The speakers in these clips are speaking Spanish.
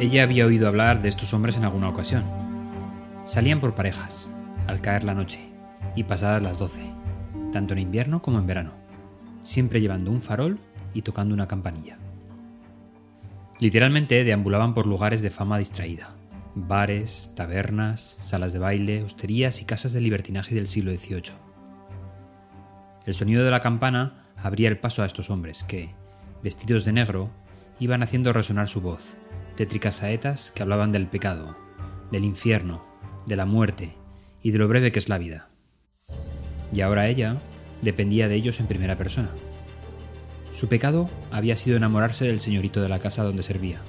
Ella había oído hablar de estos hombres en alguna ocasión. Salían por parejas, al caer la noche, y pasadas las doce, tanto en invierno como en verano, siempre llevando un farol y tocando una campanilla. Literalmente deambulaban por lugares de fama distraída, bares, tabernas, salas de baile, hosterías y casas de libertinaje del siglo XVIII. El sonido de la campana abría el paso a estos hombres que, vestidos de negro, iban haciendo resonar su voz, tétricas saetas que hablaban del pecado, del infierno, de la muerte y de lo breve que es la vida. Y ahora ella dependía de ellos en primera persona. Su pecado había sido enamorarse del señorito de la casa donde servía.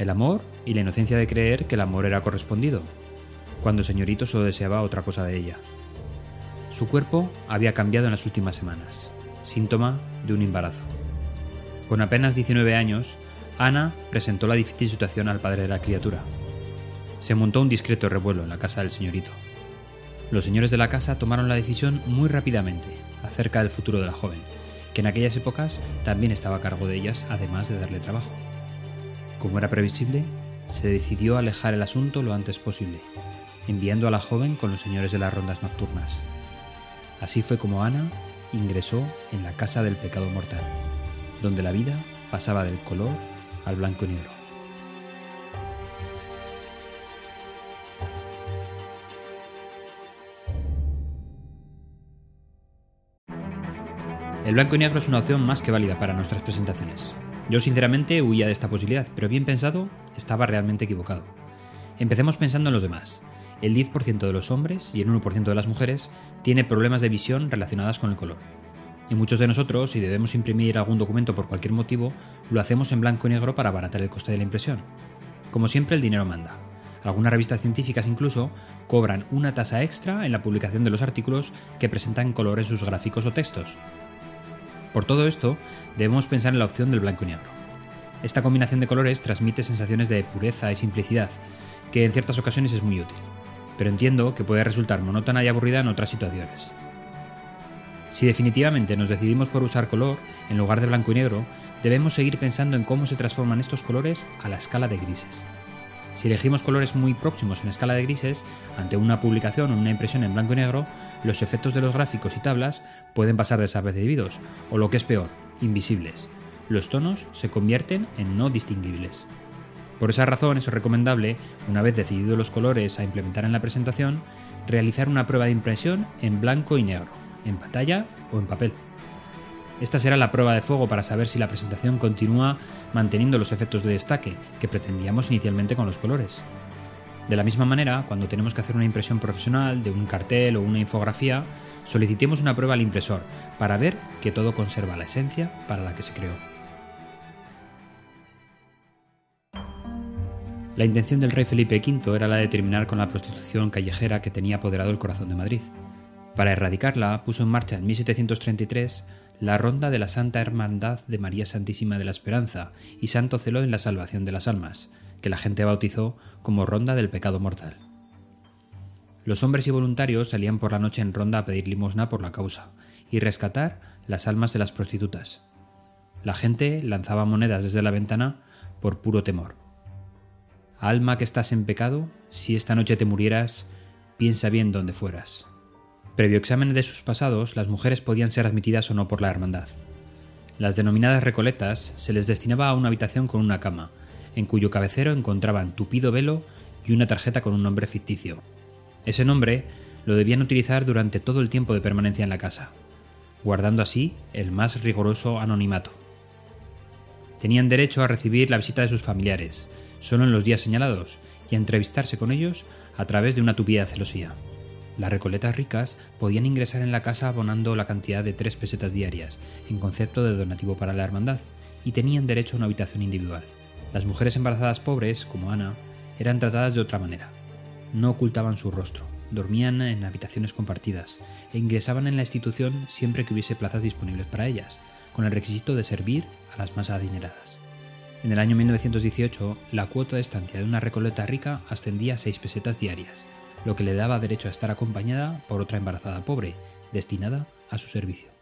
El amor y la inocencia de creer que el amor era correspondido, cuando el señorito solo deseaba otra cosa de ella. Su cuerpo había cambiado en las últimas semanas, síntoma de un embarazo. Con apenas 19 años, Ana presentó la difícil situación al padre de la criatura. Se montó un discreto revuelo en la casa del señorito. Los señores de la casa tomaron la decisión muy rápidamente acerca del futuro de la joven, que en aquellas épocas también estaba a cargo de ellas, además de darle trabajo. Como era previsible, se decidió alejar el asunto lo antes posible, enviando a la joven con los señores de las rondas nocturnas. Así fue como Ana ingresó en la casa del pecado mortal, donde la vida pasaba del color al blanco y negro. El blanco y negro es una opción más que válida para nuestras presentaciones. Yo sinceramente huía de esta posibilidad, pero bien pensado, estaba realmente equivocado. Empecemos pensando en los demás. El 10% de los hombres y el 1% de las mujeres tiene problemas de visión relacionadas con el color. Y muchos de nosotros, si debemos imprimir algún documento por cualquier motivo, lo hacemos en blanco y negro para abaratar el coste de la impresión. Como siempre, el dinero manda. Algunas revistas científicas incluso cobran una tasa extra en la publicación de los artículos que presentan color en sus gráficos o textos. Por todo esto, debemos pensar en la opción del blanco y negro. Esta combinación de colores transmite sensaciones de pureza y simplicidad, que en ciertas ocasiones es muy útil, pero entiendo que puede resultar monótona y aburrida en otras situaciones. Si definitivamente nos decidimos por usar color en lugar de blanco y negro, debemos seguir pensando en cómo se transforman estos colores a la escala de grises. Si elegimos colores muy próximos en escala de grises, ante una publicación o una impresión en blanco y negro, los efectos de los gráficos y tablas pueden pasar desapercibidos, o lo que es peor, invisibles. Los tonos se convierten en no distinguibles. Por esa razón es recomendable, una vez decididos los colores a implementar en la presentación, realizar una prueba de impresión en blanco y negro, en pantalla o en papel. Esta será la prueba de fuego para saber si la presentación continúa manteniendo los efectos de destaque que pretendíamos inicialmente con los colores. De la misma manera, cuando tenemos que hacer una impresión profesional de un cartel o una infografía, solicitemos una prueba al impresor para ver que todo conserva la esencia para la que se creó. La intención del rey Felipe V era la de terminar con la prostitución callejera que tenía apoderado el corazón de Madrid. Para erradicarla, puso en marcha en 1733 la ronda de la Santa Hermandad de María Santísima de la Esperanza y Santo Celo en la Salvación de las Almas, que la gente bautizó como Ronda del Pecado Mortal. Los hombres y voluntarios salían por la noche en ronda a pedir limosna por la causa y rescatar las almas de las prostitutas. La gente lanzaba monedas desde la ventana por puro temor. Alma que estás en pecado, si esta noche te murieras, piensa bien dónde fueras. Previo examen de sus pasados, las mujeres podían ser admitidas o no por la hermandad. Las denominadas recoletas se les destinaba a una habitación con una cama, en cuyo cabecero encontraban tupido velo y una tarjeta con un nombre ficticio. Ese nombre lo debían utilizar durante todo el tiempo de permanencia en la casa, guardando así el más riguroso anonimato. Tenían derecho a recibir la visita de sus familiares, solo en los días señalados, y a entrevistarse con ellos a través de una tupida celosía. Las recoletas ricas podían ingresar en la casa abonando la cantidad de tres pesetas diarias, en concepto de donativo para la hermandad, y tenían derecho a una habitación individual. Las mujeres embarazadas pobres, como Ana, eran tratadas de otra manera. No ocultaban su rostro, dormían en habitaciones compartidas e ingresaban en la institución siempre que hubiese plazas disponibles para ellas, con el requisito de servir a las más adineradas. En el año 1918, la cuota de estancia de una recoleta rica ascendía a seis pesetas diarias, lo que le daba derecho a estar acompañada por otra embarazada pobre, destinada a su servicio.